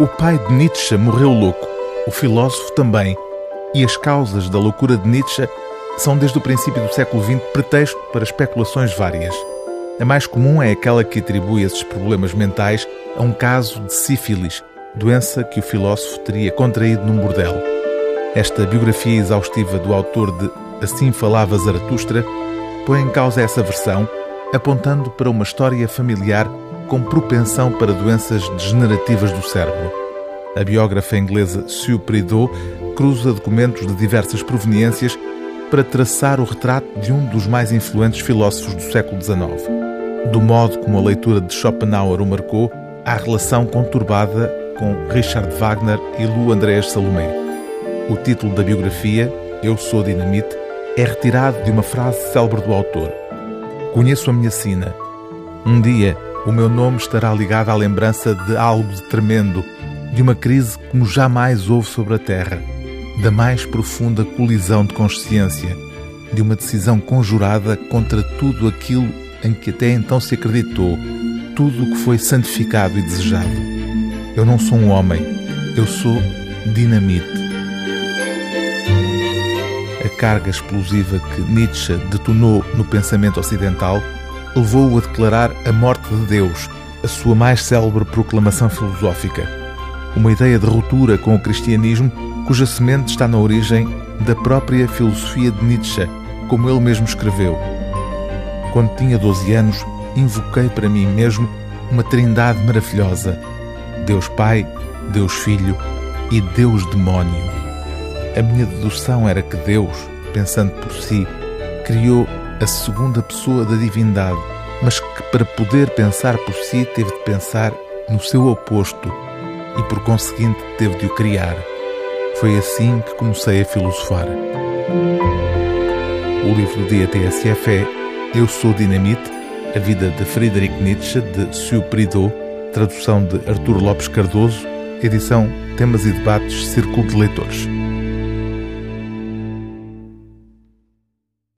O pai de Nietzsche morreu louco, o filósofo também, e as causas da loucura de Nietzsche são desde o princípio do século XX pretexto para especulações várias. A mais comum é aquela que atribui esses problemas mentais a um caso de sífilis, doença que o filósofo teria contraído num bordel. Esta biografia exaustiva do autor de Assim Falava Zaratustra põe em causa essa versão, apontando para uma história familiar com propensão para doenças degenerativas do cérebro. A biógrafa inglesa Sue Prideaux cruza documentos de diversas proveniências para traçar o retrato de um dos mais influentes filósofos do século XIX. Do modo como a leitura de Schopenhauer o marcou, à relação conturbada com Richard Wagner e Lu Andrés Salomé. O título da biografia, Eu Sou Dinamite, é retirado de uma frase célebre do autor. Conheço a minha sina. Um dia o meu nome estará ligado à lembrança de algo de tremendo, de uma crise como jamais houve sobre a Terra, da mais profunda colisão de consciência, de uma decisão conjurada contra tudo aquilo em que até então se acreditou, tudo o que foi santificado e desejado. Eu não sou um homem, eu sou dinamite. A carga explosiva que Nietzsche detonou no pensamento ocidental levou-o a declarar a morte de Deus, a sua mais célebre proclamação filosófica. Uma ideia de ruptura com o cristianismo cuja semente está na origem da própria filosofia de Nietzsche, como ele mesmo escreveu. Quando tinha 12 anos, invoquei para mim mesmo uma trindade maravilhosa: Deus Pai, Deus Filho e Deus Demónio. A minha dedução era que Deus, pensando por si, criou a segunda pessoa da divindade, mas que para poder pensar por si teve de pensar no seu oposto e por conseguinte teve de o criar. Foi assim que comecei a filosofar. O livro dia TSF é Eu Sou Dinamite, a vida de Friedrich Nietzsche, de Sue Prideaux, tradução de Artur Lopes Cardoso, edição Temas e Debates Círculo de Leitores.